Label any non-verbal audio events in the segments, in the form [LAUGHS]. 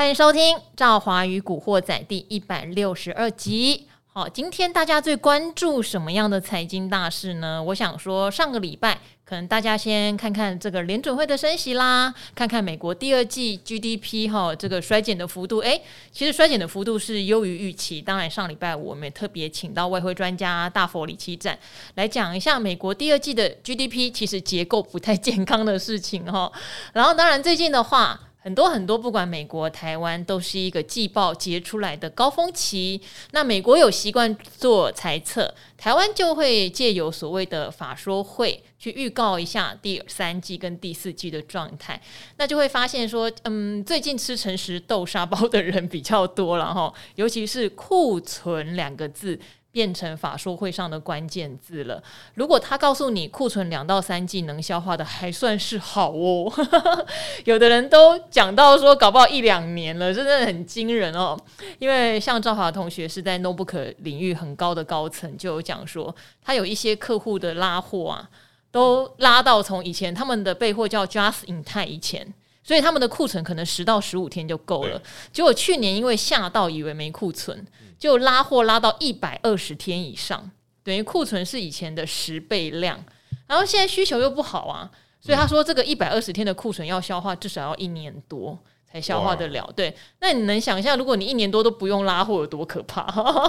欢迎收听《赵华与古惑仔》第一百六十二集。好，今天大家最关注什么样的财经大事呢？我想说，上个礼拜可能大家先看看这个联准会的升息啦，看看美国第二季 GDP 哈这个衰减的幅度。诶，其实衰减的幅度是优于预期。当然，上礼拜我们也特别请到外汇专家大佛李奇展来讲一下美国第二季的 GDP 其实结构不太健康的事情哈。然后，当然最近的话。很多很多，不管美国、台湾，都是一个季报结出来的高峰期。那美国有习惯做财测，台湾就会借由所谓的法说会去预告一下第三季跟第四季的状态。那就会发现说，嗯，最近吃诚实豆沙包的人比较多了哈，尤其是库存两个字。变成法说会上的关键字了。如果他告诉你库存两到三季能消化的，还算是好哦。[LAUGHS] 有的人都讲到说，搞不好一两年了，真的很惊人哦。因为像赵华同学是在 notebook 领域很高的高层，就有讲说，他有一些客户的拉货啊，都拉到从以前他们的备货叫 just in time 以前，所以他们的库存可能十到十五天就够了。结果去年因为吓到，以为没库存。就拉货拉到一百二十天以上，等于库存是以前的十倍量，然后现在需求又不好啊，所以他说这个一百二十天的库存要消化至少要一年多才消化得了。对，那你能想象如果你一年多都不用拉货有多可怕？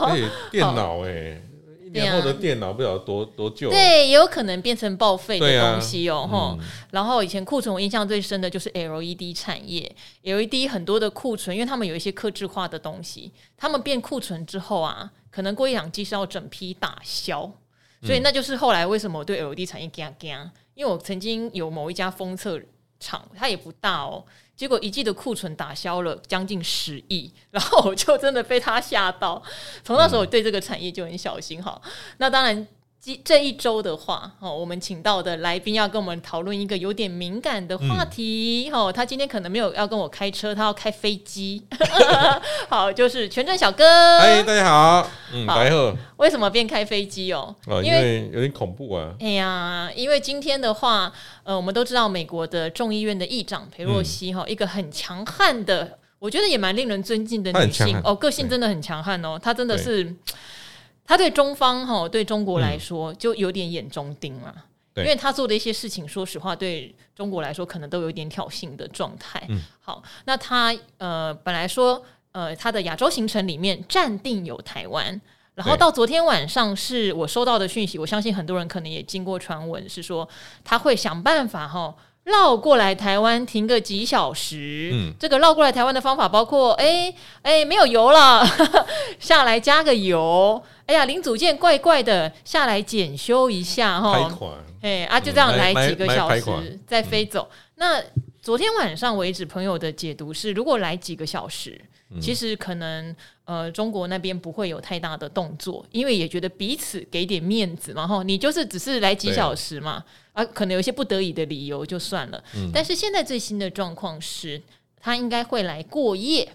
欸、[LAUGHS] 电脑哎、欸。然后的电脑不晓得多多旧，对，也有可能变成报废的东西哦。然后以前库存我印象最深的就是 LED 产业，LED 很多的库存，因为他们有一些客制化的东西，他们变库存之后啊，可能过一两季是要整批打消，所以那就是后来为什么我对 LED 产业惊惊，因为我曾经有某一家封测厂，它也不大哦。结果一季的库存打消了将近十亿，然后我就真的被他吓到。从那时候我对这个产业就很小心哈。那当然。这一周的话，哦，我们请到的来宾要跟我们讨论一个有点敏感的话题，嗯、哦，他今天可能没有要跟我开车，他要开飞机。[LAUGHS] 好，就是权证小哥。嗨，大家好，嗯，白鹤。为什么变开飞机哦？啊，因为有点恐怖啊。哎呀，因为今天的话，呃，我们都知道美国的众议院的议长裴洛西哈，嗯、一个很强悍的，我觉得也蛮令人尊敬的女性哦，个性真的很强悍哦，她真的是。他对中方哈，对中国来说就有点眼中钉了，嗯、因为他做的一些事情，说实话，对中国来说可能都有点挑衅的状态。嗯、好，那他呃本来说呃他的亚洲行程里面暂定有台湾，然后到昨天晚上是我收到的讯息，我相信很多人可能也经过传闻，是说他会想办法哈。绕过来台湾停个几小时，嗯，这个绕过来台湾的方法包括，哎哎、没有油了，[LAUGHS] 下来加个油，哎呀，零组件怪怪的，下来检修一下哈，哎啊，就这样来几个小时再飞走。嗯、那昨天晚上为止，朋友的解读是，如果来几个小时，嗯、其实可能呃中国那边不会有太大的动作，因为也觉得彼此给点面子嘛，哈，你就是只是来几小时嘛。啊，可能有一些不得已的理由就算了，嗯、但是现在最新的状况是，他应该会来过夜，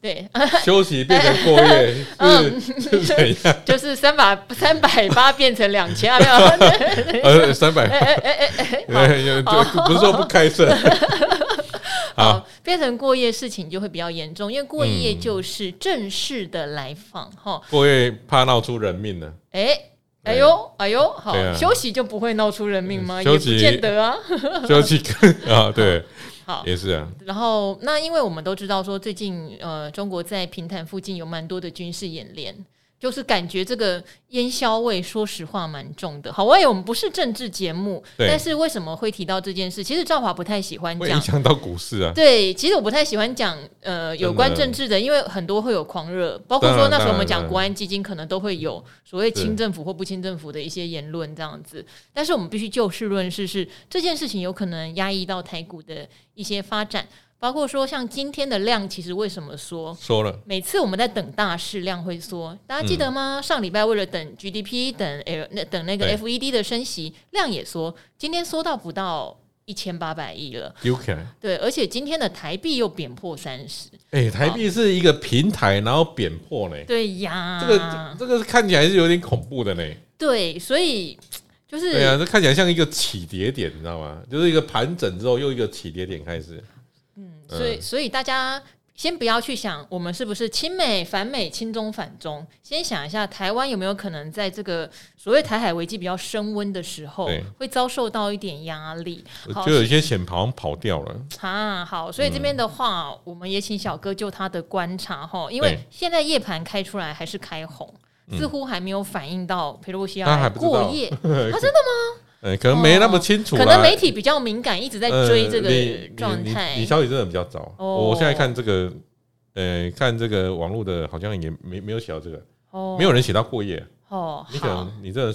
对，[LAUGHS] 休息变成过夜，[LAUGHS] 嗯？[LAUGHS] 就是三百三百八变成两千啊，没有，呃，三百，哎哎哎哎哎，不是说不开车，好，变成过夜事情就会比较严重，因为过夜就是正式的来访，哈、嗯，过夜怕闹出人命呢，哎。哎呦，哎呦，好，啊、休息就不会闹出人命吗？息也不见得啊。[LAUGHS] 休息啊，[LAUGHS] 对，好，也是啊。然后，那因为我们都知道说，最近呃，中国在平潭附近有蛮多的军事演练。就是感觉这个烟硝味，说实话蛮重的。好，我以为我们不是政治节目，但是为什么会提到这件事？其实赵华不太喜欢讲，影响到股市啊。[LAUGHS] 对，其实我不太喜欢讲呃有关政治的，因为很多会有狂热，包括说那时候我们讲国安基金，可能都会有所谓清政府或不清政府的一些言论这样子。但是我们必须就事论事，是这件事情有可能压抑到台股的一些发展。包括说，像今天的量，其实为什么说说了？每次我们在等大事，量会缩，大家记得吗？嗯、上礼拜为了等 GDP，等 L 那等那个 FED 的升息，量也缩，今天缩到不到一千八百亿了。Okay. 对，而且今天的台币又贬破三十。哎，台币是一个平台，然后贬破呢？对呀，这个这个看起来是有点恐怖的呢。对，所以就是对呀，这看起来像一个起跌点，你知道吗？就是一个盘整之后又一个起跌点开始。所以，所以大家先不要去想我们是不是亲美反美亲中反中，先想一下台湾有没有可能在这个所谓台海危机比较升温的时候，会遭受到一点压力。就有一些险跑跑掉了啊。好，所以这边的话，嗯、我们也请小哥就他的观察哈，因为现在夜盘开出来还是开红，似乎还没有反映到佩洛西要来过夜。[LAUGHS] 啊，真的吗？嗯，可能没那么清楚，可能媒体比较敏感，一直在追这个状态。你消息真的比较早，我现在看这个，呃，看这个网络的，好像也没没有写到这个，哦，没有人写到过夜。哦，你可能你这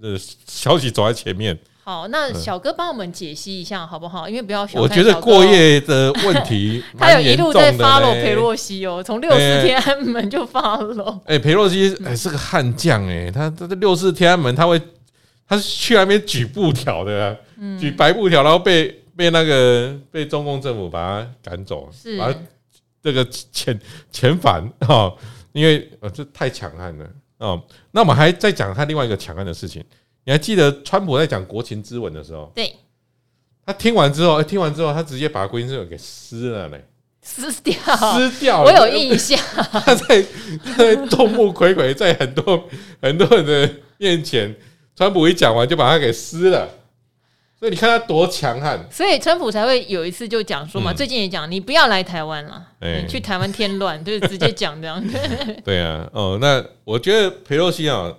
呃消息走在前面。好，那小哥帮我们解析一下好不好？因为不要我觉得过夜的问题，[LAUGHS] 他有一路在 follow 裴洛西哦，从六四天安门就 follow。哎，裴洛西哎是个悍将哎，他他这六四天安门他会。他是去那边举布条的，啊，嗯、举白布条，然后被被那个被中共政府把他赶走，把他这个遣遣返哈，因为呃这太强悍了哦。那我们还在讲他另外一个强悍的事情，你还记得川普在讲国情咨文的时候，对，他听完之后，欸，听完之后，他直接把国情咨文给撕了嘞，撕掉，撕掉，我有印象，[LAUGHS] 他在他在众目睽睽，在很多很多人的面前。川普一讲完就把他给撕了，所以你看他多强悍。所以川普才会有一次就讲说嘛，嗯、最近也讲你不要来台湾了，欸、你去台湾添乱，就是直接讲这样。[LAUGHS] 对啊，哦，那我觉得裴洛西啊，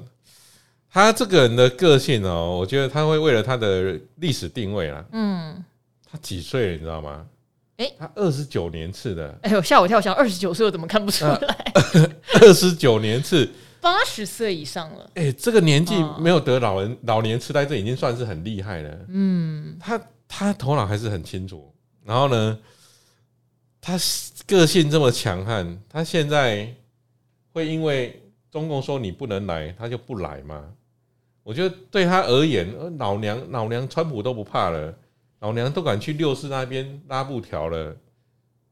他这个人的个性哦，我觉得他会为了他的历史定位啦。嗯，他几岁了你知道吗？哎、欸，他二十九年次的。哎呦，吓我一跳，想二十九岁我怎么看不出来？[LAUGHS] 二十九年次。八十岁以上了，哎、欸，这个年纪没有得老人、哦、老年痴呆症，已经算是很厉害了。嗯，他他头脑还是很清楚。然后呢，他个性这么强悍，他现在会因为中共说你不能来，他就不来吗？我觉得对他而言，老娘老娘川普都不怕了，老娘都敢去六四那边拉布条了，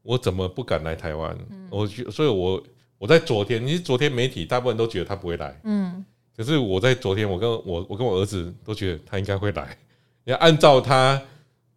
我怎么不敢来台湾？嗯、我觉，所以我。我在昨天，其实昨天媒体大部分都觉得他不会来，嗯，可是我在昨天，我跟我我跟我儿子都觉得他应该会来。要 [LAUGHS] 按照他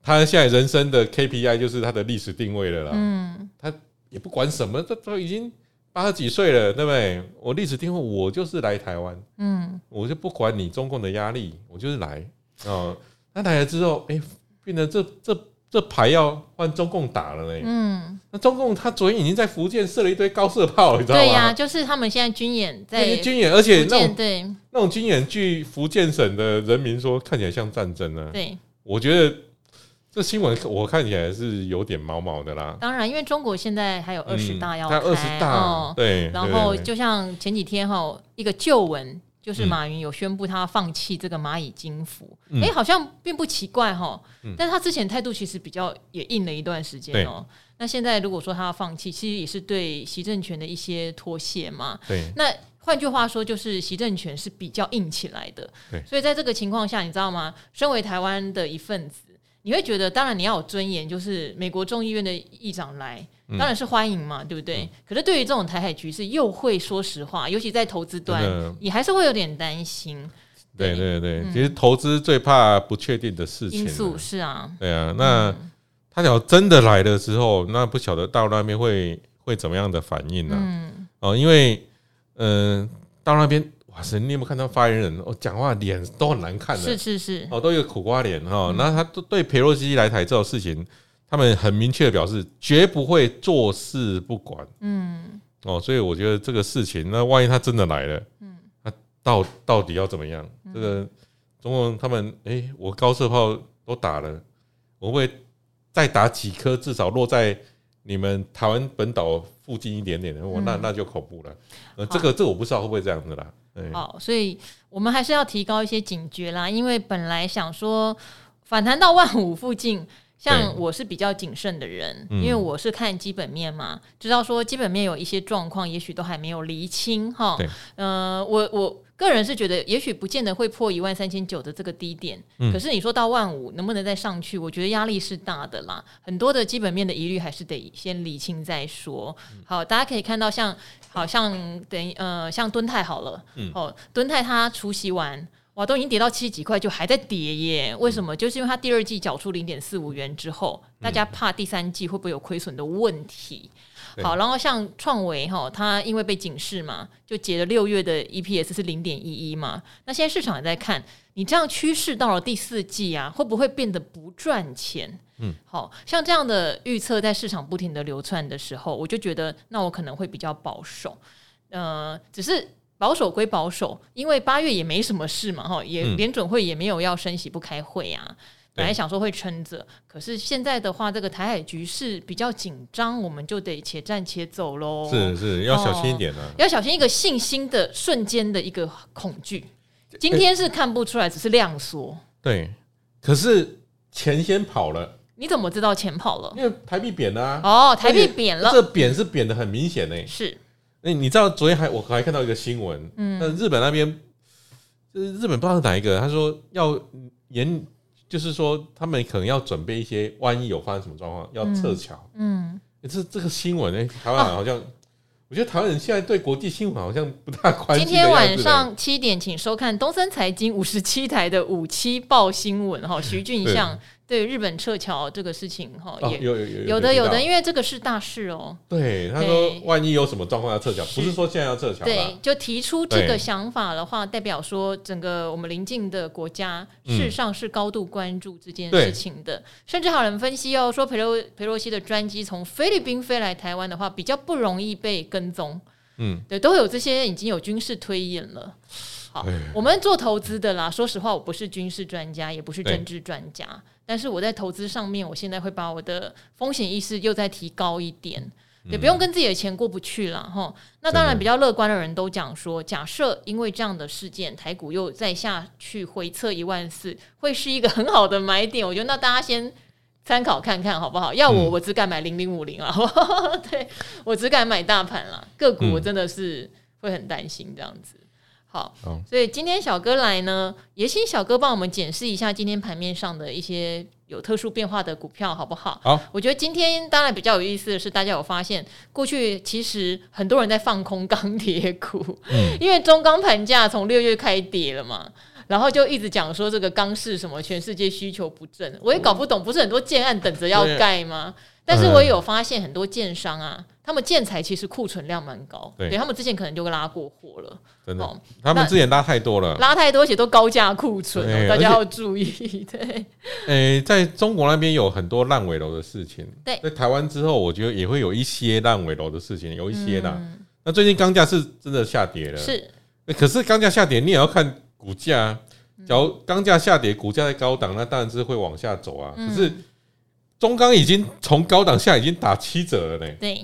他现在人生的 KPI，就是他的历史定位了啦，嗯，他也不管什么，他都已经八十几岁了，对不对？我历史定位，我就是来台湾，嗯，我就不管你中共的压力，我就是来哦。他来了之后，哎，变得这这。这牌要换中共打了呢。嗯，那中共他昨天已经在福建设了一堆高射炮，你知道吗？对呀、啊，就是他们现在军演在军演，而且那种对那种军演，据福建省的人民说，看起来像战争呢。对，我觉得这新闻我看起来是有点毛毛的啦。当然，因为中国现在还有二十大要开，二十大，哦、对。然后就像前几天哈，一个旧闻。就是马云有宣布他放弃这个蚂蚁金服，哎、嗯欸，好像并不奇怪哈。嗯、但是他之前态度其实比较也硬了一段时间哦。对那现在如果说他要放弃，其实也是对习政权的一些脱卸嘛。对。那换句话说，就是习政权是比较硬起来的。对。所以在这个情况下，你知道吗？身为台湾的一份子，你会觉得，当然你要有尊严，就是美国众议院的议长来。当然是欢迎嘛，对不对？嗯、可是对于这种台海局势，又会说实话，尤其在投资端，你还是会有点担心。对对对，嗯、其实投资最怕不确定的事情。因素是啊，对啊。那、嗯、他要真的来了之后，那不晓得到那边会会怎么样的反应呢、啊？嗯、哦，因为嗯、呃，到那边哇塞，你有没有看到发言人？我、哦、讲话脸都很难看的，是是是，哦，都有苦瓜脸哈。那、哦嗯、他对佩洛西来台这种事情。他们很明确的表示，绝不会坐视不管。嗯，哦，所以我觉得这个事情，那万一他真的来了，嗯，那到到底要怎么样？这个中共他们，哎，我高射炮都打了，我会再打几颗，至少落在你们台湾本岛附近一点点的，我那那就恐怖了。呃，这个这我不知道会不会这样子啦。好，所以我们还是要提高一些警觉啦，因为本来想说反弹到万五附近。像我是比较谨慎的人，因为我是看基本面嘛，知道说基本面有一些状况，也许都还没有厘清哈。嗯，我我个人是觉得，也许不见得会破一万三千九的这个低点，可是你说到万五能不能再上去？我觉得压力是大的啦。很多的基本面的疑虑还是得先理清再说。好，大家可以看到像，好像等于呃，像敦泰好了，哦，敦泰它除夕完。哇，都已经跌到七十几块，就还在跌耶？为什么？就是因为它第二季缴出零点四五元之后，大家怕第三季会不会有亏损的问题？好，然后像创维哈，它因为被警示嘛，就截了六月的 EPS 是零点一一嘛。那现在市场也在看，你这样趋势到了第四季啊，会不会变得不赚钱？嗯，好像这样的预测在市场不停的流窜的时候，我就觉得那我可能会比较保守。呃，只是保守归保守，因为八月也没什么事嘛，哈，也联准会也没有要升息不开会啊。本来想说会撑着，可是现在的话，这个台海局势比较紧张，我们就得且战且走喽。是是，要小心一点呢、啊哦，要小心一个信心的瞬间的一个恐惧。今天是看不出来，只是量缩。对，可是钱先跑了。你怎么知道钱跑了？因为台币贬了啊。哦，台币贬了，这贬是贬的很明显呢。是。哎，你知道昨天还我还看到一个新闻，嗯，日本那边就是日本不知道是哪一个，他说要严。就是说，他们可能要准备一些，万一有发生什么状况，要撤侨。嗯，这、欸、这个新闻呢、欸，台湾好像，哦、我觉得台湾人现在对国际新闻好像不大关心。今天晚上七点，请收看东森财经五十七台的五七报新闻哈，徐俊相。对日本撤侨这个事情哈，也有有有有的有的，因为这个是大事哦。对，他说万一有什么状况要撤侨，不是说现在要撤侨。对，就提出这个想法的话，代表说整个我们邻近的国家事实上是高度关注这件事情的。甚至还有人分析哦，说佩洛佩洛西的专机从菲律宾飞来台湾的话，比较不容易被跟踪。嗯，对，都有这些已经有军事推演了。好，我们做投资的啦，说实话，我不是军事专家，也不是政治专家。但是我在投资上面，我现在会把我的风险意识又再提高一点，也不用跟自己的钱过不去了哈。那当然，比较乐观的人都讲说，假设因为这样的事件，台股又再下去回测一万四，会是一个很好的买点。我觉得那大家先参考看看好不好？要我，我只敢买零零五零啊，[LAUGHS] 对，我只敢买大盘了，个股我真的是会很担心这样子。好，所以今天小哥来呢，也请小哥帮我们检视一下今天盘面上的一些有特殊变化的股票，好不好？好，我觉得今天当然比较有意思的是，大家有发现，过去其实很多人在放空钢铁股，嗯，[LAUGHS] 因为中钢盘价从六月开始跌了嘛，然后就一直讲说这个钢市什么全世界需求不振，我也搞不懂，不是很多建案等着要盖吗？但是我也有发现很多建商啊。他们建材其实库存量蛮高，对，他们之前可能就拉过货了，真的。他们之前拉太多了，拉太多，而且都高价库存，大家要注意。[LAUGHS] 对，诶，在中国那边有很多烂尾楼的事情，对，在台湾之后，我觉得也会有一些烂尾楼的事情，有一些的。那最近钢价是真的下跌了，是。可是钢价下跌，你也要看股价。假如钢价下跌，股价在高档，那当然是会往下走啊。可是中钢已经从高档下已经打七折了呢。对。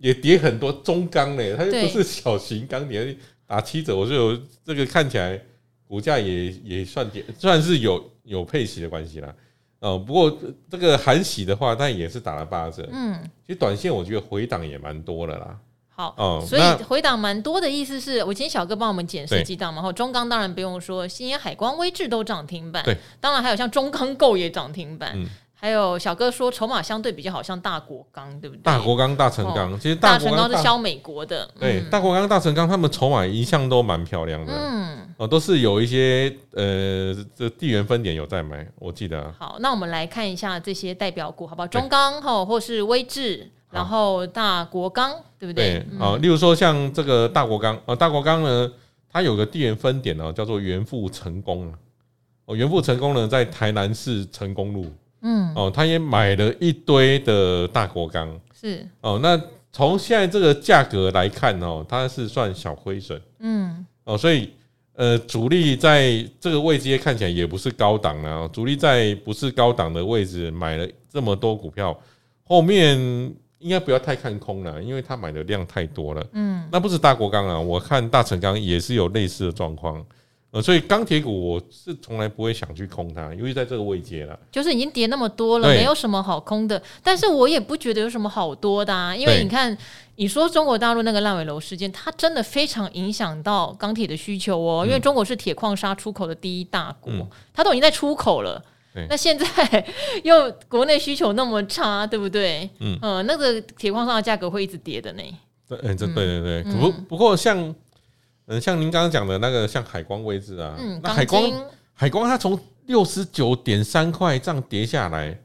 也跌很多中钢嘞，它又不是小型钢铁，打七折，我就有这个看起来股价也也算跌，算是有有配息的关系啦。哦，不过这个韩喜的话，但也是打了八折。嗯，其实短线我觉得回档也蛮多的啦。好，哦，所以回档蛮多的意思是我今天小哥帮我们检视几档嘛，然后中钢当然不用说，新烟海光威智都涨停板。对，当然还有像中钢构也涨停板。嗯。还有小哥说筹码相对比较好，像大国钢对不对？大国钢、大成钢，其实大成钢是销美国的。对，大国钢、大成钢，他们筹码一向都蛮漂亮的。嗯，哦，都是有一些呃，这地缘分点有在买，我记得。好，那我们来看一下这些代表股，好不好？中钢哈，或是威智，然后大国钢，对不对？好，例如说像这个大国钢，呃，大国钢呢，它有个地缘分点呢，叫做元富成功哦，元富成功呢，在台南市成功路。嗯。哦，他也买了一堆的大国钢，是。哦。那从现在这个价格来看哦，它是算小亏损，嗯。哦，所以呃，主力在这个位置看起来也不是高档啊，主力在不是高档的位置买了这么多股票，后面应该不要太看空了，因为他买的量太多了，嗯，那不是大国钢啊，我看大成钢也是有类似的状况。呃，所以钢铁股我是从来不会想去空它，因为在这个位阶了，就是已经跌那么多了，没有什么好空的。但是我也不觉得有什么好多的啊，因为你看，你说中国大陆那个烂尾楼事件，它真的非常影响到钢铁的需求哦。因为中国是铁矿砂出口的第一大国，它都已经在出口了，那现在 [LAUGHS] 又国内需求那么差，对不对？嗯，那个铁矿砂的价格会一直跌的呢。对，这对对对，不不过像。嗯，像您刚刚讲的那个，像海光位置啊，嗯、那海光海光它从六十九点三块这样跌下来，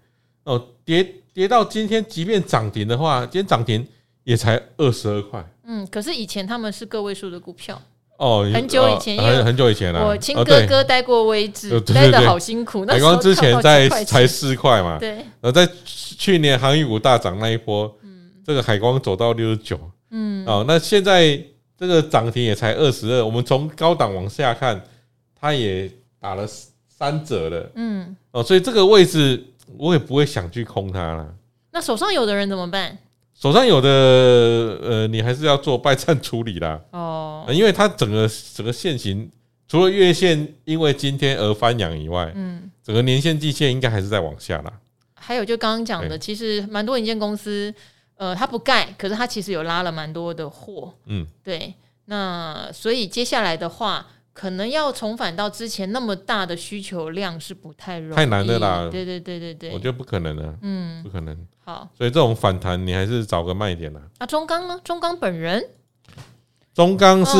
哦，跌跌到今天，即便涨停的话，今天涨停也才二十二块。嗯，可是以前他们是个位数的股票哦，很久以前，很很久以前了。我亲哥哥待过位置，[LAUGHS] 待的好辛苦。海光之前在才四块嘛，[LAUGHS] 对。然后在去年航运股大涨那一波，嗯，这个海光走到六十九，嗯，哦，那现在这个涨停也才二十二。我们从高档往下看，它也打了三折了，嗯，哦，所以这个位置我也不会想去空它了。那手上有的人怎么办？手上有的，呃，你还是要做败战处理啦。哦，因为它整个整个线型，除了月线因为今天而翻扬以外，嗯，整个年线、季线应该还是在往下啦。还有就刚刚讲的，其实蛮多营建公司，呃，它不盖，可是它其实有拉了蛮多的货。嗯，对。那所以接下来的话。可能要重返到之前那么大的需求量是不太容易，太难的啦。对对对对对，我觉得不可能的，嗯，不可能。好，所以这种反弹你还是找个卖点啦。啊，中钢呢？中钢本人，中钢是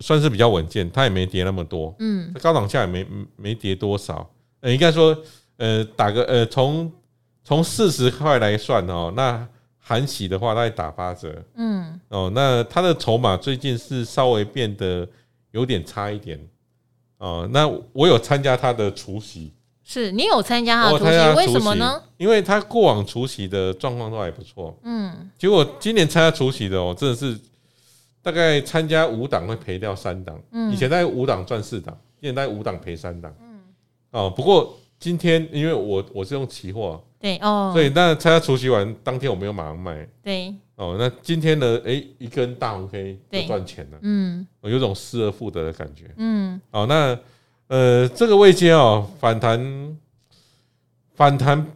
算是比较稳健，它也没跌那么多，嗯，高档价也没没跌多少。呃，应该说，呃，打个呃，从从四十块来算哦，那含息的话大概打八折，嗯，哦，那它的筹码最近是稍微变得。有点差一点。哦，那我有参加他的除夕，是你有参加他的除夕，为什么呢？因为他过往除夕的状况都还不错，嗯，结果今年参加除夕的哦，真的是大概参加五档会赔掉三档，嗯，以前在五档赚四档，现在五档赔三档，嗯，哦，不过今天因为我我是用期货，对哦，所以那参加除夕完当天我没有马上卖，对。哦，那今天呢？哎，一根大红 K 就赚钱了，嗯，有种失而复得的感觉，嗯，哦，那呃，这个位阶哦，反弹反弹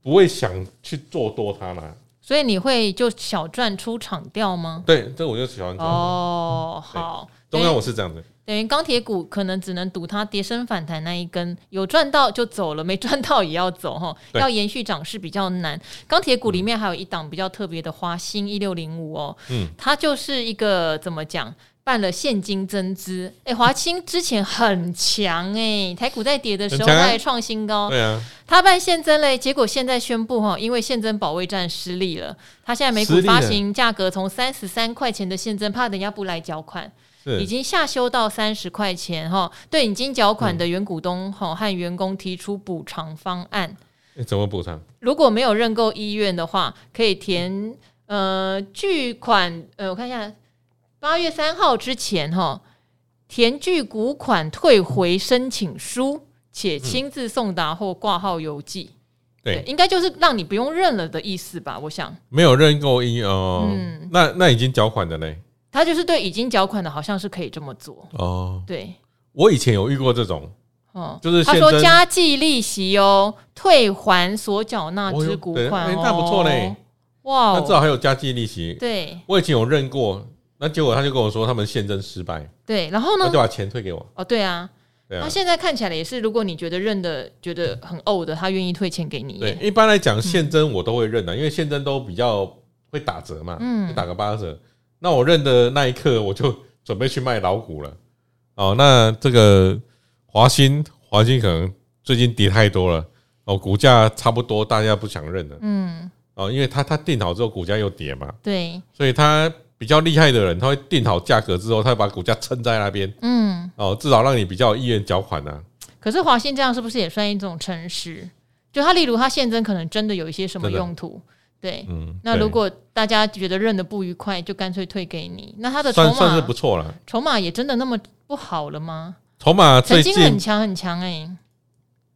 不会想去做多它啦，所以你会就小赚出场掉吗？对，这我就喜欢哦，好，中央我是这样的。等于钢铁股可能只能赌它跌升反弹那一根，有赚到就走了，没赚到也要走哈。[LAUGHS] 要延续涨势比较难。钢铁股里面还有一档比较特别的华兴一六零五哦，嗯，它就是一个怎么讲，办了现金增资。哎，华清之前很强哎，台股在跌的时候它还创新高，对啊，它办现增嘞，结果现在宣布哈，因为现增保卫战失利了，它现在每股发行价格从三十三块钱的现增，怕人家不来缴款。已经下修到三十块钱哈，对已经缴款的原股东哈和员工提出补偿方案。怎么补偿？如果没有认购意愿的话，可以填呃巨款呃，我看一下，八月三号之前哈，填巨股款退回申请书，且亲自送达或挂号邮寄。对，应该就是让你不用认了的意思吧？我想没有认购意哦，嗯，那那已经缴款的嘞。他就是对已经缴款的，好像是可以这么做。哦。对，我以前有遇过这种，哦，就是他说加计利息哦，退还所缴纳之股款哦，那不错嘞，哇，那至少还有加计利息。对，我以前有认过，那结果他就跟我说他们现征失败，对，然后呢，他就把钱退给我。哦，对啊，他现在看起来也是，如果你觉得认的觉得很呕的，他愿意退钱给你。对，一般来讲现增我都会认的，因为现增都比较会打折嘛，嗯，打个八折。那我认的那一刻，我就准备去卖老股了。哦，那这个华兴，华兴可能最近跌太多了，哦，股价差不多，大家不想认了。嗯，哦，因为他他定好之后，股价又跌嘛。对，所以他比较厉害的人，他会定好价格之后，他会把股价撑在那边。嗯，哦，至少让你比较有意愿缴款呢。可是华兴这样是不是也算一种诚实？就他例如他现增可能真的有一些什么用途？对，嗯，那如果大家觉得认得不愉快，就干脆退给你。那他的筹码算是不错了，筹码也真的那么不好了吗？筹码曾经很强很强哎，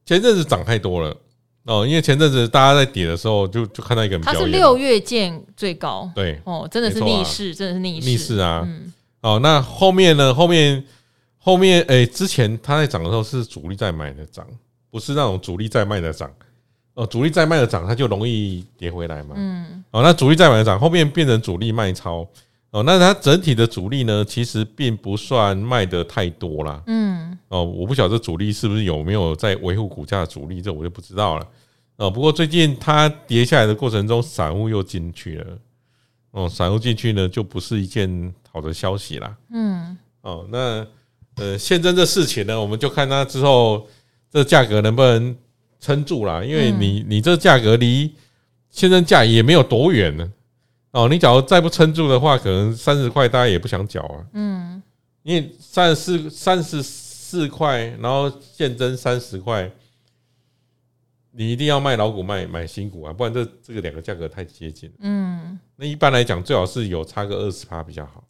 前阵子涨太多了。哦，因为前阵子大家在跌的时候，就就看到一个，它是六月见最高，对哦，真的是逆势，真的是逆势，逆势啊，哦，那后面呢？后面后面哎，之前它在涨的时候是主力在买的涨，不是那种主力在卖的涨。哦，主力在卖的涨，它就容易跌回来嘛。嗯。哦，那主力在买的涨，后面变成主力卖超。哦，那它整体的主力呢，其实并不算卖的太多啦。嗯。哦，我不晓得主力是不是有没有在维护股价的主力，这我就不知道了。哦，不过最近它跌下来的过程中，散户又进去了。哦，散户进去呢，就不是一件好的消息啦。嗯。哦，那呃，现在这事情呢，我们就看它之后这价格能不能。撑住啦，因为你你这价格离现在价也没有多远呢，哦，你假如再不撑住的话，可能三十块大家也不想缴啊。嗯，因为三十四三十四块，然后现增三十块，你一定要卖老股卖买新股啊，不然这这个两个价格太接近。嗯，那一般来讲，最好是有差个二十趴比较好。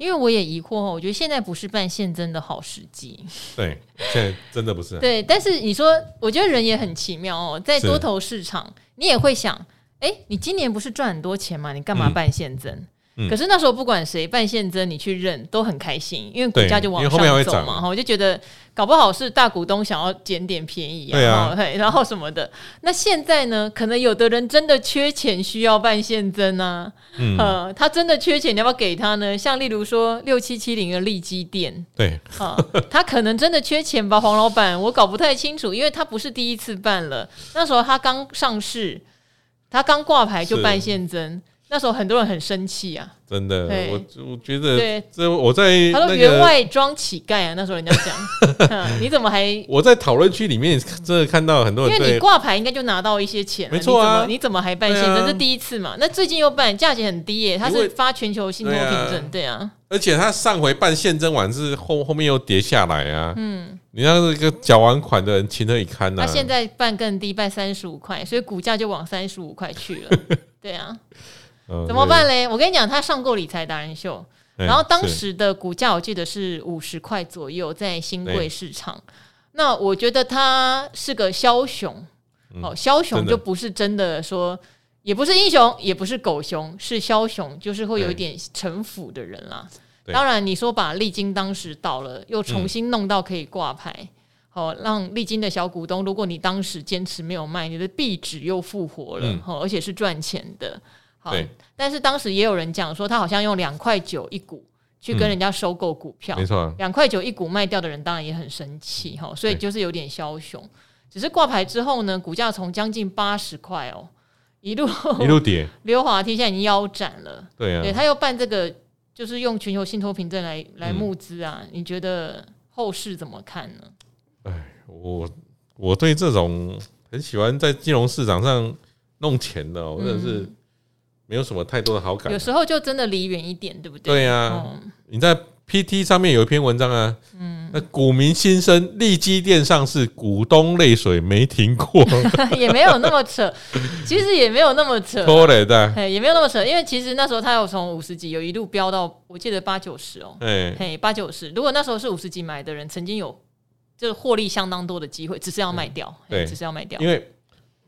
因为我也疑惑哦，我觉得现在不是办现真的好时机。对，现在真的不是。[LAUGHS] 对，但是你说，我觉得人也很奇妙哦，在多头市场，你也会想。哎、欸，你今年不是赚很多钱吗？你干嘛办现增？嗯嗯、可是那时候不管谁办现增，你去认都很开心，因为股价就往上走嘛。哈，我就觉得搞不好是大股东想要捡点便宜啊，对啊，然后什么的。那现在呢？可能有的人真的缺钱，需要办现增啊。嗯，呃，他真的缺钱，你要不要给他呢？像例如说六七七零的利基店，对，啊，他可能真的缺钱吧？黄老板，我搞不太清楚，因为他不是第一次办了，那时候他刚上市。他刚挂牌就办现增，那时候很多人很生气啊！真的，我我觉得，对，这我在他说员外装乞丐啊，那时候人家讲，[LAUGHS] 你怎么还？我在讨论区里面真的看到很多人，因为你挂牌应该就拿到一些钱，没错啊，你怎么还办现增？这第一次嘛，那最近又办，价钱很低耶，他是发全球信托凭证，对啊。而且他上回办现增完是后后面又跌下来啊，嗯，你让这个缴完款的人情何以堪呢？他现在办更低，办三十五块，所以股价就往三十五块去了。[LAUGHS] 对啊，怎么办嘞？我跟你讲，他上过理财达人秀，然后当时的股价我记得是五十块左右，在新贵市场。那我觉得他是个枭雄，哦，枭雄就不是真的说。也不是英雄，也不是狗熊，是枭雄，就是会有一点城府的人啦。当然，你说把丽晶当时倒了，又重新弄到可以挂牌，好、嗯、让丽晶的小股东，如果你当时坚持没有卖，你的壁纸又复活了，好、嗯，而且是赚钱的。好，对但是当时也有人讲说，他好像用两块九一股去跟人家收购股票，没错，两块九一股卖掉的人当然也很生气，哈，所以就是有点枭雄。只是挂牌之后呢，股价从将近八十块哦。一路一路跌，[LAUGHS] 溜滑梯现在已经腰斩了。对啊，对，他又办这个，就是用全球信托凭证来来募资啊。嗯、你觉得后市怎么看呢？哎，我我对这种很喜欢在金融市场上弄钱的，我真的是没有什么太多的好感。有时候就真的离远一点，对不对？对呀、啊，嗯、你在。PT 上面有一篇文章啊，嗯，那股民心声，利基电上市，股东泪水没停过，[LAUGHS] 也没有那么扯，其实也没有那么扯，也没有那么扯，因为其实那时候他有从五十几有一路飙到，我记得八九十哦，嘿，八九十，如果那时候是五十几买的人，曾经有就是获利相当多的机会，只是要卖掉，对，只是要卖掉，因为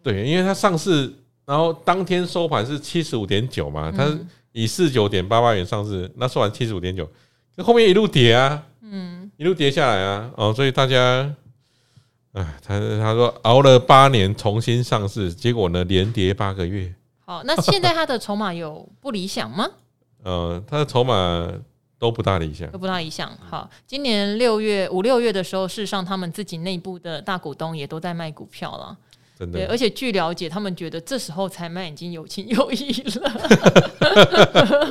对，因为它上市，然后当天收盘是七十五点九嘛，它以四九点八八元上市，那收完七十五点九。后面一路跌啊，嗯，一路跌下来啊，哦，所以大家，哎，他他说熬了八年重新上市，结果呢连跌八个月。好，那现在他的筹码有不理想吗？[LAUGHS] 呃，他的筹码都不大理想，都不大理想。好，今年六月五六月的时候，事实上他们自己内部的大股东也都在卖股票了。对，而且据了解，他们觉得这时候才卖已经有情有义了。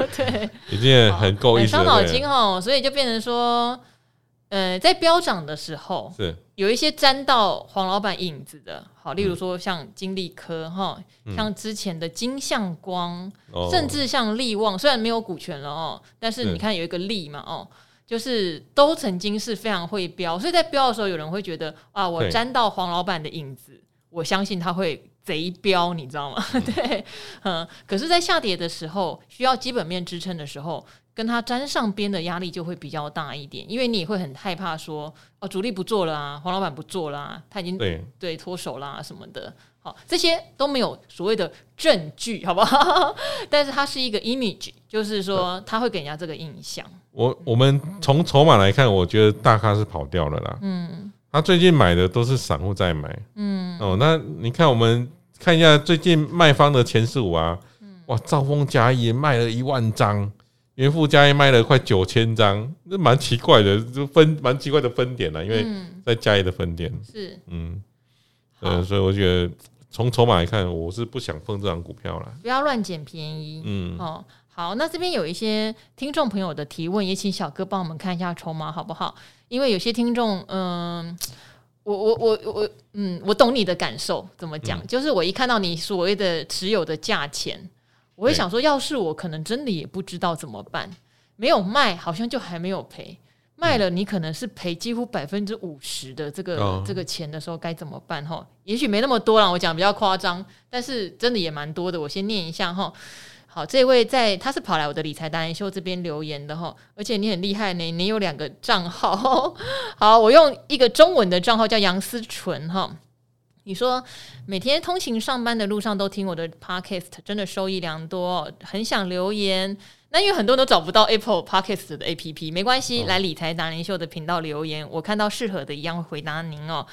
[LAUGHS] 对，已经很够意思了，伤脑筋哦。所以就变成说，呃，在飙涨的时候，是。有一些沾到黄老板影子的，好，例如说像金利科哈，像之前的金相光，甚至像利旺，虽然没有股权了哦，但是你看有一个利嘛哦，就是都曾经是非常会飙，所以在飙的时候，有人会觉得啊，我沾到黄老板的影子。我相信他会贼飙，你知道吗？[LAUGHS] 对，嗯，可是，在下跌的时候，需要基本面支撑的时候，跟他沾上边的压力就会比较大一点，因为你也会很害怕说，哦，主力不做了啊，黄老板不做了啊，他已经对对脱手啦、啊、什么的，好，这些都没有所谓的证据，好不好？[LAUGHS] 但是它是一个 image，就是说，他会给人家这个印象。我我们从筹码来看，我觉得大咖是跑掉了啦，嗯。他最近买的都是散户在买，嗯，哦，那你看我们看一下最近卖方的前十五啊，哇，兆丰嘉义卖了一万张，元富嘉义卖了快九千张，那蛮奇怪的，就分蛮奇怪的分点了，因为在嘉义的分店是，嗯，呃，所以我觉得从筹码来看，我是不想碰这张股票了，不要乱捡便宜，嗯，哦，好，那这边有一些听众朋友的提问，也请小哥帮我们看一下筹码好不好？因为有些听众，嗯，我我我我，嗯，我懂你的感受。怎么讲？嗯、就是我一看到你所谓的持有的价钱，我会想说，要是我可能真的也不知道怎么办，没有卖好像就还没有赔，卖了你可能是赔几乎百分之五十的这个、哦、这个钱的时候该怎么办哈？也许没那么多啦，我讲比较夸张，但是真的也蛮多的。我先念一下哈。好，这位在他是跑来我的理财达人秀这边留言的哈，而且你很厉害呢，你有两个账号。[LAUGHS] 好，我用一个中文的账号叫杨思纯哈。你说每天通勤上班的路上都听我的 podcast，真的收益良多，很想留言。那因为很多人都找不到 Apple Podcast 的 APP，没关系，来理财达人秀的频道留言，我看到适合的一样会回答您哦。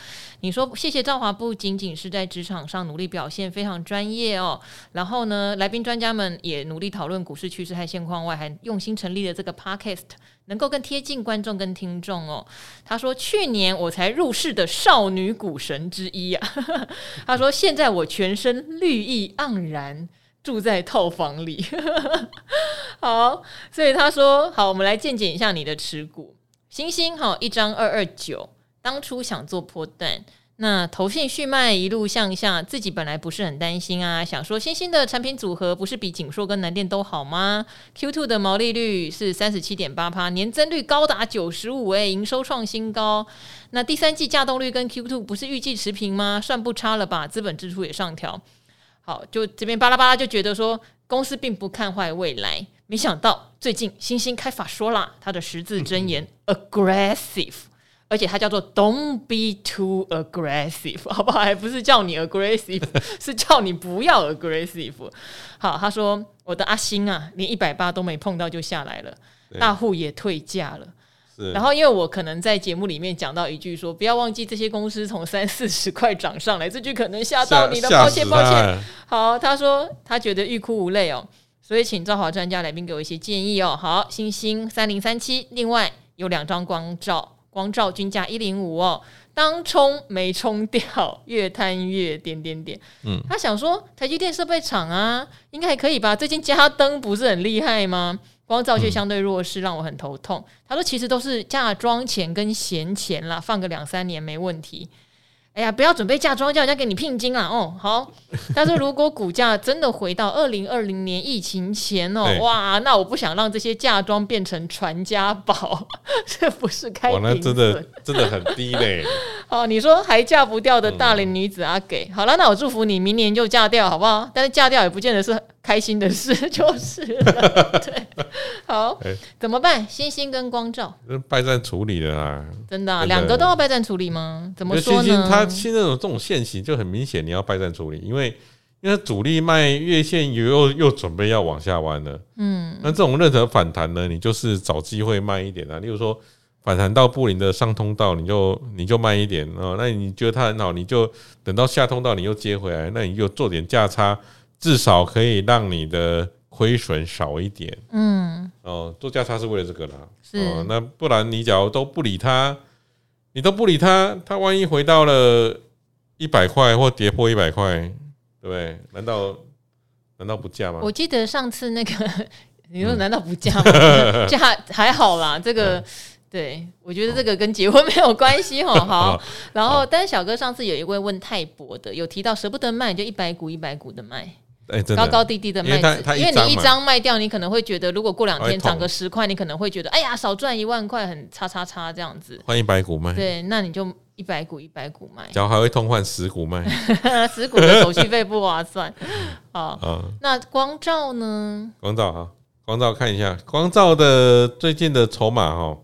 你说谢谢赵华，不仅仅是在职场上努力表现非常专业哦，然后呢，来宾专家们也努力讨论股市趋势和现况外，还用心成立了这个 Podcast，能够更贴近观众跟听众哦。他说去年我才入市的少女股神之一啊，[LAUGHS] 他说现在我全身绿意盎然。住在套房里，[LAUGHS] 好，所以他说好，我们来见解一下你的持股。星星哈，一张二二九，当初想做破段，那投信续卖一路向下，自己本来不是很担心啊，想说星星的产品组合不是比景硕跟南电都好吗？Q two 的毛利率是三十七点八趴，年增率高达九十五，诶，营收创新高。那第三季稼动率跟 Q two 不是预计持平吗？算不差了吧？资本支出也上调。好，就这边巴拉巴拉就觉得说公司并不看坏未来，没想到最近新兴开法说啦，他的十字真言、嗯、aggressive，而且它叫做 don't be too aggressive，好不好？还不是叫你 aggressive，[LAUGHS] 是叫你不要 aggressive。好，他说我的阿星啊，连一百八都没碰到就下来了，大户也退价了。然后，因为我可能在节目里面讲到一句说，不要忘记这些公司从三四十块涨上来，这句可能吓到你了，抱歉抱歉。好，他说他觉得欲哭无泪哦，所以请赵华专家来宾给我一些建议哦。好，星星三零三七，另外有两张光照，光照均价一零五哦，当冲没冲掉，越贪越点点点。嗯，他想说台积电设备厂啊，应该还可以吧？最近加登不是很厉害吗？光照却相对弱势，让我很头痛。嗯、他说：“其实都是嫁妆钱跟闲钱啦，放个两三年没问题。”哎呀，不要准备嫁妆，叫人家给你聘金啊！哦，好。他说：“如果股价真的回到二零二零年疫情前哦，哇，那我不想让这些嫁妆变成传家宝，[LAUGHS] 这不是开？哇，那真的真的很低嘞。[LAUGHS] 哦，你说还嫁不掉的大龄女子阿给，好了，那我祝福你明年就嫁掉，好不好？但是嫁掉也不见得是开心的事，[LAUGHS] 就是了。对，好，[LAUGHS] 怎么办？星星跟光罩，败战处理了啦。真的，两个都要败战处理吗？怎么说呢？现在有这种现形就很明显，你要败战处理，因为因为主力卖月线又又又准备要往下弯了，嗯，那这种任何反弹呢，你就是找机会慢一点啊。例如说反弹到布林的上通道，你就你就慢一点啊。那你觉得它很好，你就等到下通道你又接回来，那你就做点价差，至少可以让你的亏损少一点。嗯，哦，做价差是为了这个啦。是，那不然你假如都不理他。你都不理他，他万一回到了一百块或跌破一百块，对不对？难道难道不嫁吗？我记得上次那个，你说难道不嫁吗？嫁、嗯、还好啦，这个、嗯、对我觉得这个跟结婚没有关系哈。好，然后但是小哥上次有一位问泰博的，有提到舍不得卖，就一百股一百股的卖。欸、高高低低的卖，因为你一张卖掉，你可能会觉得，如果过两天涨个十块，你可能会觉得，哎呀，少赚一万块，很叉叉叉这样子。换一百股卖，对，那你就一百股一百股卖。然后还会通换十股卖，[LAUGHS] 十股的手续费不划算。好，[LAUGHS] 那光照呢？光照哈，光照看一下，光照的最近的筹码哈，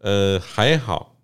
呃，还好，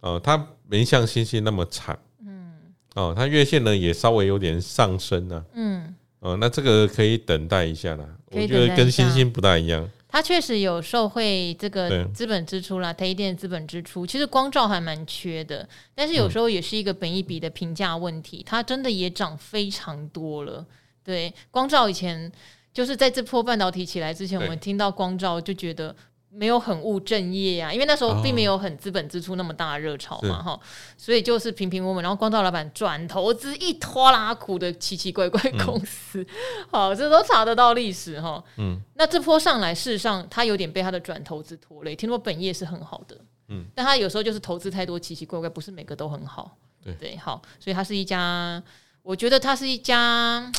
哦，它没像星星那么惨，嗯，哦，它月线呢也稍微有点上升了，嗯。哦，那这个可以等待一下啦。我觉得跟星星不大一样。它确实有受惠这个资本支出啦，台积电资本支出，其实光照还蛮缺的，但是有时候也是一个本益比的评价问题。它真的也涨非常多了。对，光照以前就是在这波半导体起来之前，我们听到光照就觉得。没有很务正业呀、啊，因为那时候并没有很资本支出那么大的热潮嘛，哈、哦，所以就是平平稳稳。然后光照老板转投资一拖拉苦的奇奇怪怪公司，嗯、好，这都查得到历史哈。嗯，那这波上来，事实上他有点被他的转投资拖累。听说本业是很好的，嗯，但他有时候就是投资太多奇奇怪怪，不是每个都很好。对对，好，所以他是一家，我觉得他是一家。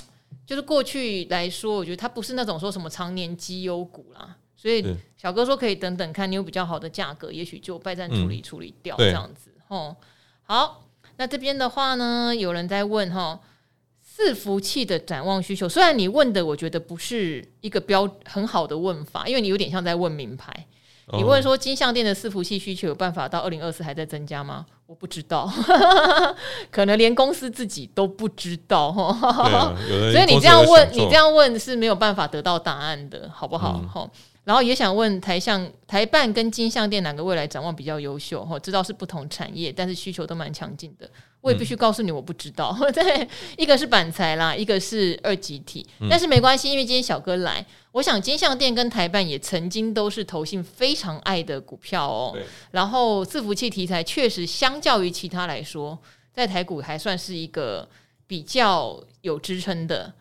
就是过去来说，我觉得他不是那种说什么常年绩优股啦，所以小哥说可以等等看，你有比较好的价格，也许就败战处理处理掉这样子。哦、嗯，好，那这边的话呢，有人在问哈。伺服器的展望需求，虽然你问的我觉得不是一个标很好的问法，因为你有点像在问名牌。你问说金项店的伺服器需求有办法到二零二四还在增加吗？我不知道，[LAUGHS] 可能连公司自己都不知道。[LAUGHS] 所以你这样问，你这样问是没有办法得到答案的，好不好？嗯然后也想问台像台办跟金像店哪个未来展望比较优秀？哈，知道是不同产业，但是需求都蛮强劲的。我也必须告诉你，我不知道。嗯、[LAUGHS] 对，一个是板材啦，一个是二极体，嗯、但是没关系，因为今天小哥来，我想金像店跟台办也曾经都是投信非常爱的股票哦。对然后伺服器题材确实相较于其他来说，在台股还算是一个比较有支撑的。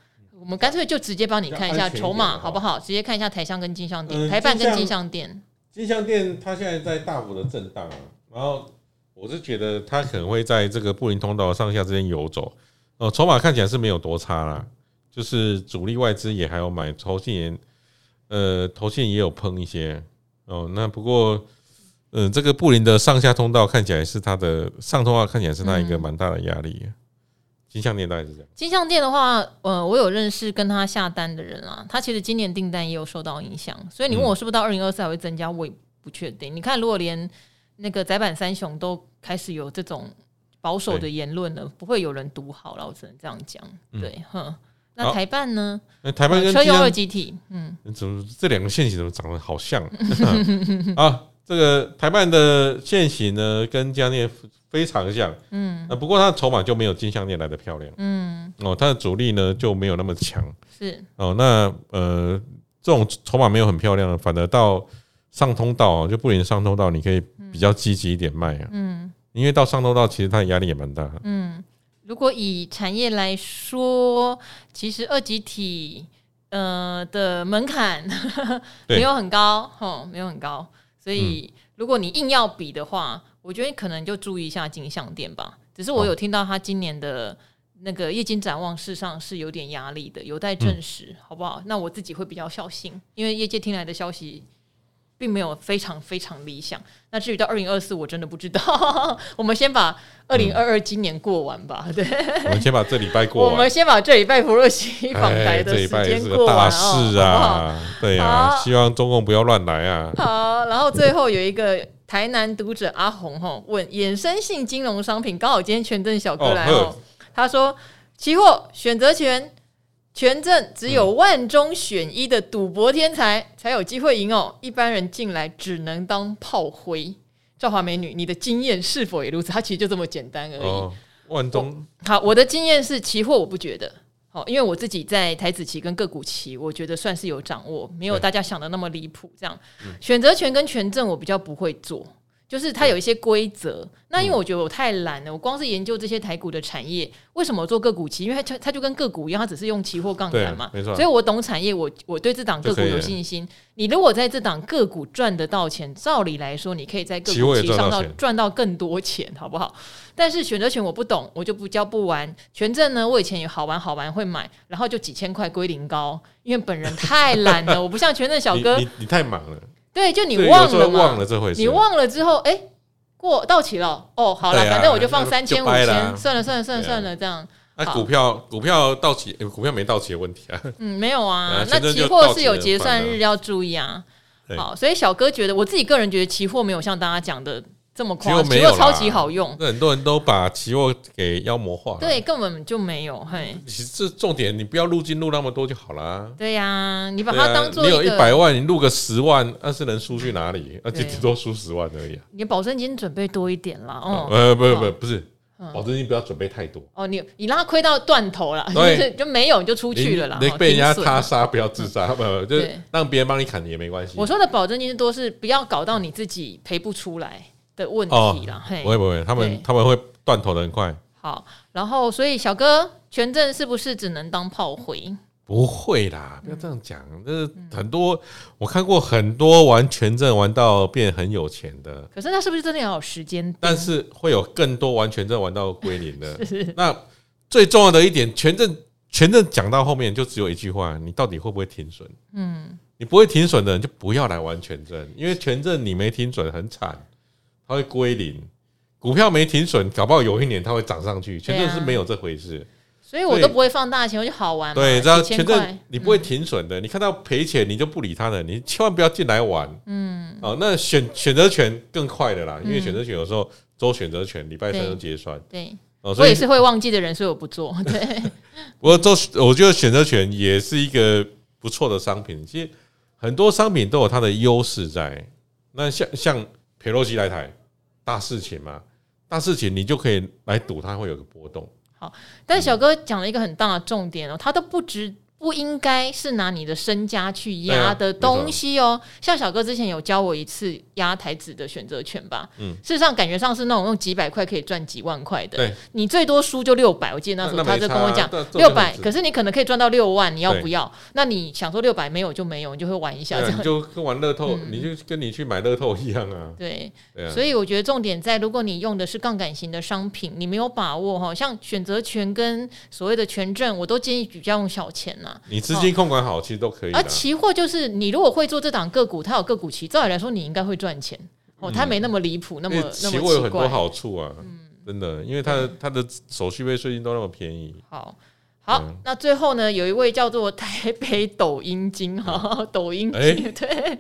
我们干脆就直接帮你看一下筹码好不好？直接看一下台商跟金像店，台办跟金像店。金像店它现在在大幅的震荡啊，然后我是觉得它可能会在这个布林通道上下之间游走。哦，筹码看起来是没有多差啦，就是主力外资也还有买，投信也呃投信也有碰一些哦。那不过嗯，这个布林的上下通道看起来是它的上通道看起来是它一个蛮大的压力。金项店大概是这样。金项店的话，呃，我有认识跟他下单的人啊，他其实今年订单也有受到影响，所以你问我是不是到二零二四还会增加，我也不确定。嗯、你看，如果连那个载板三雄都开始有这种保守的言论了，不会有人读好了，我只能这样讲。对，哼、嗯。那台办呢？那台办跟车用二极体，嗯，怎么这两个线型怎么长得好像啊？这个台办的线型呢，跟金像电非常像，嗯，不过它的筹码就没有金项链来的漂亮，嗯，哦，它的主力呢就没有那么强，是，哦，那呃，这种筹码没有很漂亮，反而到上通道就布林上通道，你可以比较积极一点卖啊，嗯，因为到上通道其实它的压力也蛮大，嗯，如果以产业来说，其实二极体呃的门槛 [LAUGHS] 没有很高，哦，没有很高。所以，如果你硬要比的话，我觉得可能就注意一下金像电吧。只是我有听到他今年的那个业绩展望，事实上是有点压力的，有待证实，好不好？那我自己会比较小心，因为业界听来的消息并没有非常非常理想。那至于到二零二四，我真的不知道。[LAUGHS] 我们先把二零二二今年过完吧。对，我们先把这礼拜过完。[LAUGHS] 我们先把这礼拜裴洛西访台的时间过完。大事啊，对呀，希望中共不要乱来啊。好，然后最后有一个台南读者阿红哈问衍生性金融商品，刚好今天权证小哥来哦，他说期货选择权。权证只有万中选一的赌博天才才有机会赢哦，一般人进来只能当炮灰。赵华美女，你的经验是否也如此？它其实就这么简单而已。哦、万中好，我的经验是期货，我不觉得好，因为我自己在台子期跟个股期，我觉得算是有掌握，没有大家想的那么离谱。这样，嗯、选择权跟权证我比较不会做。就是它有一些规则，那因为我觉得我太懒了，我光是研究这些台股的产业，为什么做个股期？因为它它就跟个股一样，它只是用期货杠杆嘛，没错。所以我懂产业，我我对这档个股有信心。你如果在这档个股赚得到钱，照理来说，你可以在个股期上到赚到更多钱，好不好？但是选择权我不懂，我就不交不玩。权证呢，我以前也好玩好玩会买，然后就几千块归零高，因为本人太懒了，[LAUGHS] 我不像权证小哥，你你，你太忙了。对，就你忘了嘛？忘了这回事。你忘了之后，哎，过到期了。哦，好了，反正我就放三千五千，算了算了算了算了，这样。那股票股票到期，股票没到期的问题啊？嗯，没有啊。[LAUGHS] 那期货是有结算日要注意啊。好，所以小哥觉得，我自己个人觉得期货没有像大家讲的。这么夸，期货超级好用，那很多人都把期货给妖魔化。对，根本就没有。嘿，其实这重点，你不要入金入那么多就好啦。对呀，你把它当做你有一百万，你入个十万，那是能输去哪里？而且最多输十万而已。你保证金准备多一点啦。哦，呃，不不不，不是，保证金不要准备太多。哦，你你让他亏到断头了，就是 [LAUGHS] 就没有你就出去了啦。你被人家他杀，不要自杀，不不，就让别人帮你砍也没关系。我说的保证金多是不要搞到你自己赔不出来。的问题了，嘿，不会不会，他们他们会断头的很快。好，然后所以小哥权证是不是只能当炮灰？不会啦，不要这样讲。这很多我看过很多玩权证玩到变很有钱的，可是那是不是真的要有时间？但是会有更多玩权证玩到归零的。[LAUGHS] 那最重要的一点，权证权证讲到后面就只有一句话：你到底会不会停损？嗯，你不会停损的人就不要来玩权证，因为权证你没停损很惨，它会归零。股票没停损，搞不好有一年它会涨上去。权证是没有这回事，所以我都不会放大钱，我就好玩。对，知道权证你不会停损的，你看到赔钱你就不理他了，你千万不要进来玩。嗯，哦，那选选择权更快的啦，因为选择权有时候周选择权礼拜三就结算。对。我也是会忘记的人，所以我不做。[LAUGHS] 对，[LAUGHS] 不过做我觉得选择权也是一个不错的商品。其实很多商品都有它的优势在。那像像佩洛西来台，大事情嘛，大事情你就可以来赌，它会有个波动。好，但小哥讲了一个很大的重点哦，他都不知。不应该是拿你的身家去压的东西哦。像小哥之前有教我一次压台子的选择权吧。嗯，事实上感觉上是那种用几百块可以赚几万块的。对，你最多输就六百。我记得那时候他就跟我讲六百，可是你可能可以赚到六万，你要不要？那你想说六百没有就没有，你就会玩一下这样。你就跟玩乐透，你就跟你去买乐透一样啊。对，所以我觉得重点在，如果你用的是杠杆型的商品，你没有把握哈，像选择权跟所谓的权证，我都建议比较用小钱呐。你资金控管好，其实都可以。而期货就是你如果会做这档个股，它有个股期，照理来说你应该会赚钱。哦。它没那么离谱，那么那么期货有很多好处啊，真的，因为它的它的手续费税金都那么便宜。好，好，那最后呢，有一位叫做台北抖音精哈，[LAUGHS] 抖音金，[LAUGHS] 对，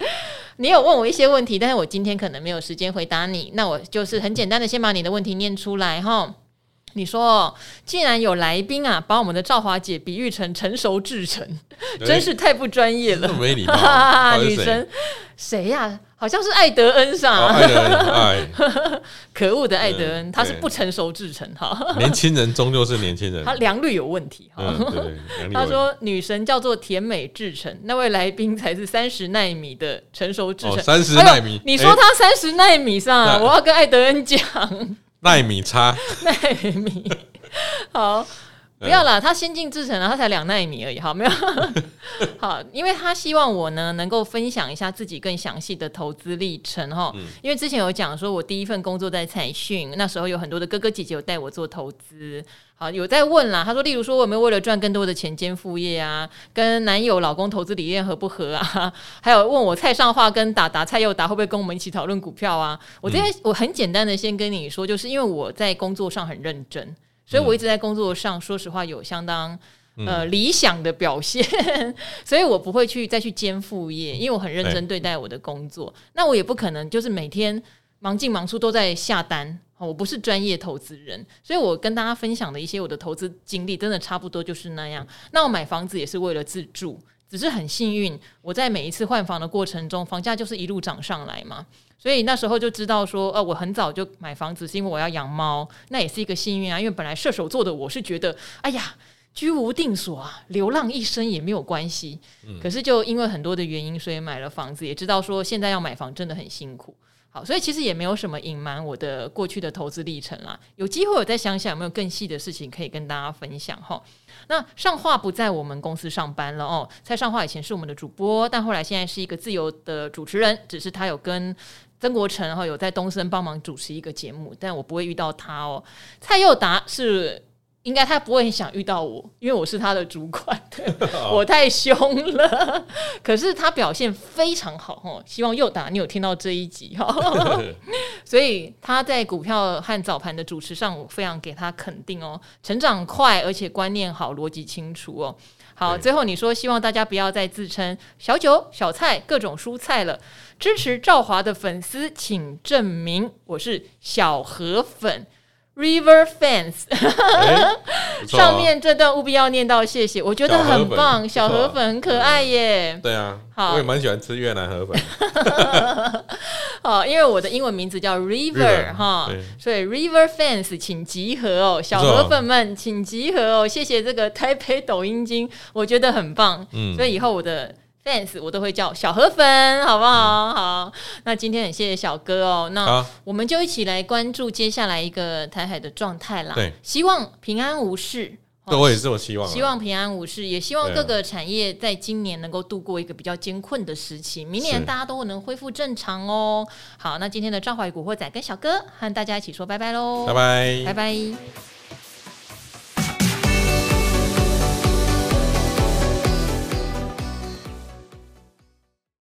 你有问我一些问题，但是我今天可能没有时间回答你，那我就是很简单的先把你的问题念出来哈。你说，既然有来宾啊，把我们的赵华姐比喻成成熟制程，欸、真是太不专业了。没礼貌，[LAUGHS] 女神谁呀、啊？好像是艾德恩上、啊。哦、[LAUGHS] 可恶的艾德恩，他是不成熟制成哈。[LAUGHS] 年轻人终究是年轻人，他良率有问题哈。嗯、他说女神叫做甜美制成，那位来宾才是三十纳米的成熟制成。三十纳米，你说他三十纳米上、啊，欸、我要跟艾德恩讲。奈米差，奈米好，不要啦，他先进制程了，他才两奈米而已，好没有？[LAUGHS] 好，因为他希望我呢能够分享一下自己更详细的投资历程哈。嗯、因为之前有讲说，我第一份工作在财讯，那时候有很多的哥哥姐姐有带我做投资。好，有在问啦，他说，例如说我有没有为了赚更多的钱兼副业啊？跟男友、老公投资理念合不合啊？[LAUGHS] 还有问我蔡尚化跟达达蔡又达会不会跟我们一起讨论股票啊？我这边我很简单的先跟你说，就是因为我在工作上很认真，所以我一直在工作上说实话有相当呃理想的表现，[LAUGHS] 所以我不会去再去兼副业，因为我很认真对待我的工作。那我也不可能就是每天忙进忙出都在下单。我不是专业投资人，所以我跟大家分享的一些我的投资经历，真的差不多就是那样。那我买房子也是为了自住，只是很幸运，我在每一次换房的过程中，房价就是一路涨上来嘛。所以那时候就知道说，呃，我很早就买房子是因为我要养猫，那也是一个幸运啊。因为本来射手座的我是觉得，哎呀，居无定所啊，流浪一生也没有关系。可是就因为很多的原因，所以买了房子，也知道说现在要买房真的很辛苦。所以其实也没有什么隐瞒我的过去的投资历程啦。有机会我再想想有没有更细的事情可以跟大家分享哈。那上话不在我们公司上班了哦。蔡上话以前是我们的主播，但后来现在是一个自由的主持人，只是他有跟曾国城哈有在东森帮忙主持一个节目，但我不会遇到他哦。蔡又达是。应该他不会很想遇到我，因为我是他的主管，[LAUGHS] 我太凶了。[LAUGHS] 可是他表现非常好哦，希望又打你有听到这一集哈。[LAUGHS] 所以他在股票和早盘的主持上，我非常给他肯定哦，成长快，而且观念好，逻辑清楚哦。好，最后你说希望大家不要再自称小酒、小菜各种蔬菜了，支持赵华的粉丝请证明我是小河粉。River Fans，[LAUGHS] 上面这段务必要念到谢谢，我觉得很棒，小河粉很可爱耶。对啊，好，我也蛮喜欢吃越南河粉。[LAUGHS] 好，因为我的英文名字叫 River 哈，所以 River Fans 请集合哦，小河粉们请集合哦，谢谢这个台北抖音精，我觉得很棒。嗯，所以以后我的。Fans 我都会叫小河粉，好不好？好，那今天很谢谢小哥哦。那我们就一起来关注接下来一个台海的状态啦。对，希望平安无事。对，我也是这么希望。希望平安无事，也希望各个产业在今年能够度过一个比较艰困的时期，明年大家都能恢复正常哦。好，那今天的赵怀古惑仔跟小哥和大家一起说拜拜喽，拜拜，拜拜。